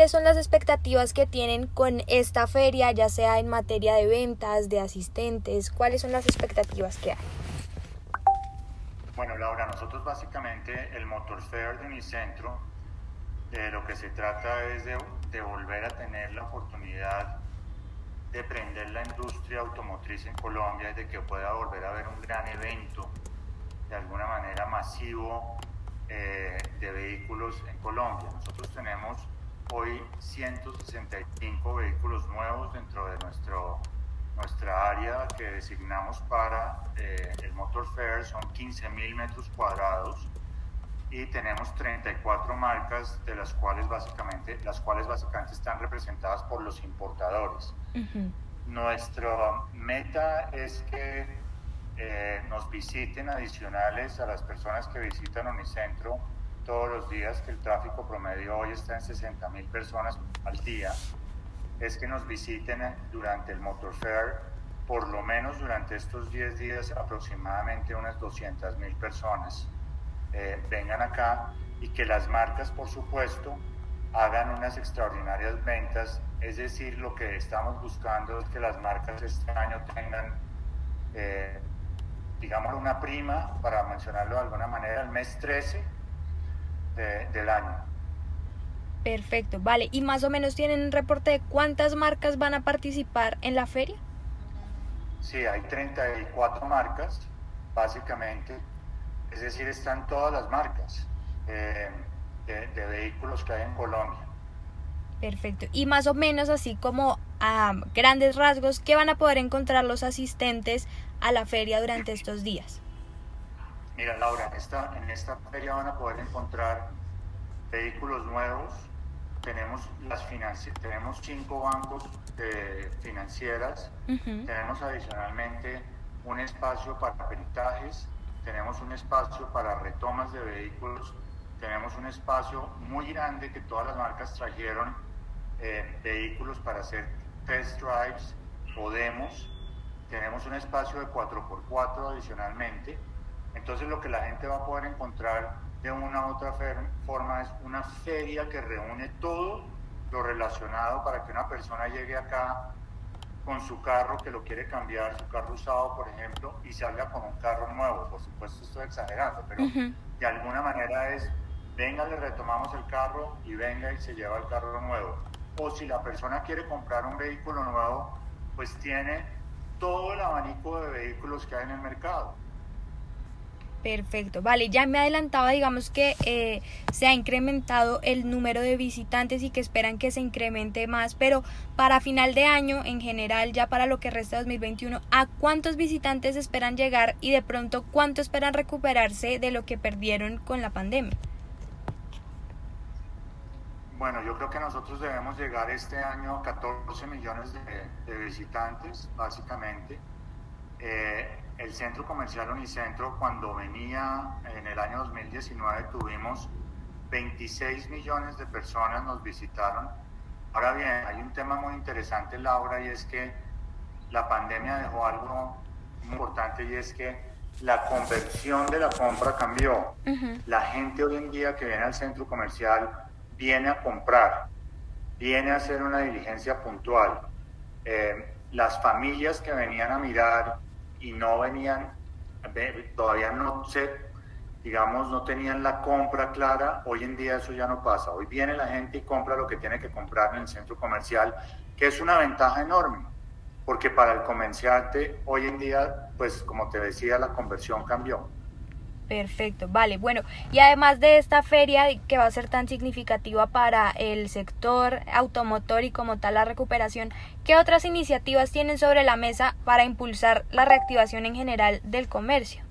¿cuáles son las expectativas que tienen con esta feria, ya sea en materia de ventas, de asistentes? ¿Cuáles son las expectativas que hay? Bueno, Laura, nosotros básicamente el Motor Fair de Unicentro, de lo que se trata es de, de volver a tener la oportunidad de prender la industria automotriz en Colombia y de que pueda volver a haber un gran evento, de alguna manera masivo, eh, de vehículos en Colombia. Nosotros tenemos hoy 165 vehículos nuevos dentro de nuestro, nuestra área que designamos para eh, el Motor Fair, son 15.000 metros cuadrados y tenemos 34 marcas de las cuales básicamente las cuales básicamente están representadas por los importadores. Nuestra meta es que eh, nos visiten adicionales a las personas que visitan Unicentro todos los días, que el tráfico promedio hoy está en 60 mil personas al día, es que nos visiten durante el Motor Fair, por lo menos durante estos 10 días aproximadamente unas 200 mil personas eh, vengan acá y que las marcas, por supuesto, hagan unas extraordinarias ventas. Es decir, lo que estamos buscando es que las marcas este año tengan eh, digamos, una prima, para mencionarlo de alguna manera, el mes 13 del año. Perfecto, vale. ¿Y más o menos tienen un reporte de cuántas marcas van a participar en la feria? Sí, hay 34 marcas, básicamente. Es decir, están todas las marcas eh, de, vehículos que hay en Colombia. Perfecto. Y más o menos así como a grandes rasgos, ¿qué van a poder encontrar los asistentes a la feria durante estos días? Mira, Laura, en esta, en esta feria van a poder encontrar vehículos nuevos. Tenemos, las tenemos cinco bancos de financieras. Tenemos adicionalmente un espacio para peritajes. Tenemos un espacio para retomas de vehículos. Tenemos un espacio muy grande que todas las marcas trajeron eh, vehículos para hacer test drives Podemos tenemos un espacio de 4x4 adicionalmente. Entonces lo que la gente va a poder encontrar de una u otra forma es una feria que reúne todo lo relacionado para que una persona llegue acá con su carro que lo quiere cambiar, su carro usado, por ejemplo, y salga con un carro nuevo. Por supuesto estoy exagerando, pero de alguna manera es, venga, le retomamos el carro y venga y se lleva el carro nuevo. O si la persona quiere comprar un vehículo nuevo, pues tiene todo el abanico de vehículos que hay en el mercado. Perfecto, vale, ya me adelantaba, digamos que eh, se ha incrementado el número de visitantes y que esperan que se incremente más, pero para final de año, en general, ya para lo que resta de 2021, ¿a cuántos visitantes esperan llegar y de pronto cuánto esperan recuperarse de lo que perdieron con la pandemia? Bueno, yo creo que nosotros debemos llegar este año a 14 millones de, visitantes, básicamente. Eh, el centro comercial Unicentro, cuando venía en el año 2019, tuvimos 26 millones de personas nos visitaron. Ahora bien, hay un tema muy interesante, Laura, y es que la pandemia dejó algo muy importante y es que la conversión de la compra cambió. La gente hoy en día que viene al centro comercial viene a comprar, viene a hacer una diligencia puntual. Eh, las familias que venían a mirar y no venían, todavía no se, digamos, no tenían la compra clara, hoy en día eso ya no pasa. Hoy viene la gente y compra lo que tiene que comprar en el centro comercial, que es una ventaja enorme, porque para el comerciante hoy en día, pues como te decía, la conversión cambió. Perfecto, vale. Bueno, y además de esta feria que va a ser tan significativa para el sector automotor y como tal la recuperación, ¿qué otras iniciativas tienen sobre la mesa para impulsar la reactivación en general del comercio?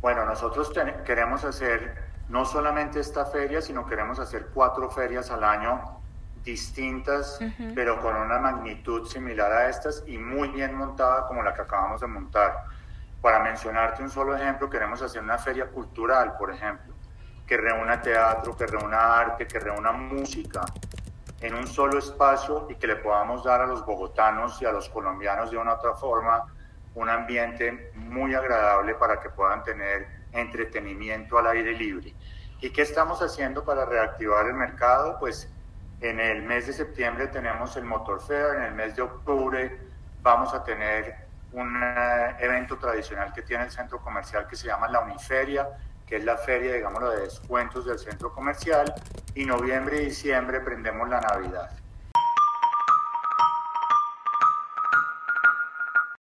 Bueno, nosotros queremos hacer no solamente esta feria, sino queremos hacer cuatro ferias al año distintas, pero con una magnitud similar a estas y muy bien montada como la que acabamos de montar. Para mencionarte un solo ejemplo, queremos hacer una feria cultural, por ejemplo, que reúna teatro, que reúna arte, que reúna música en un solo espacio y que le podamos dar a los bogotanos y a los colombianos de una otra forma un ambiente muy agradable para que puedan tener entretenimiento al aire libre. ¿Y qué estamos haciendo para reactivar el mercado? Pues en el mes de septiembre tenemos el Motor Fair, en el mes de octubre vamos a tener un eh, evento tradicional que tiene el centro comercial que se llama la Uniferia, que es la feria, digámoslo, de descuentos del centro comercial, y noviembre y diciembre prendemos la Navidad.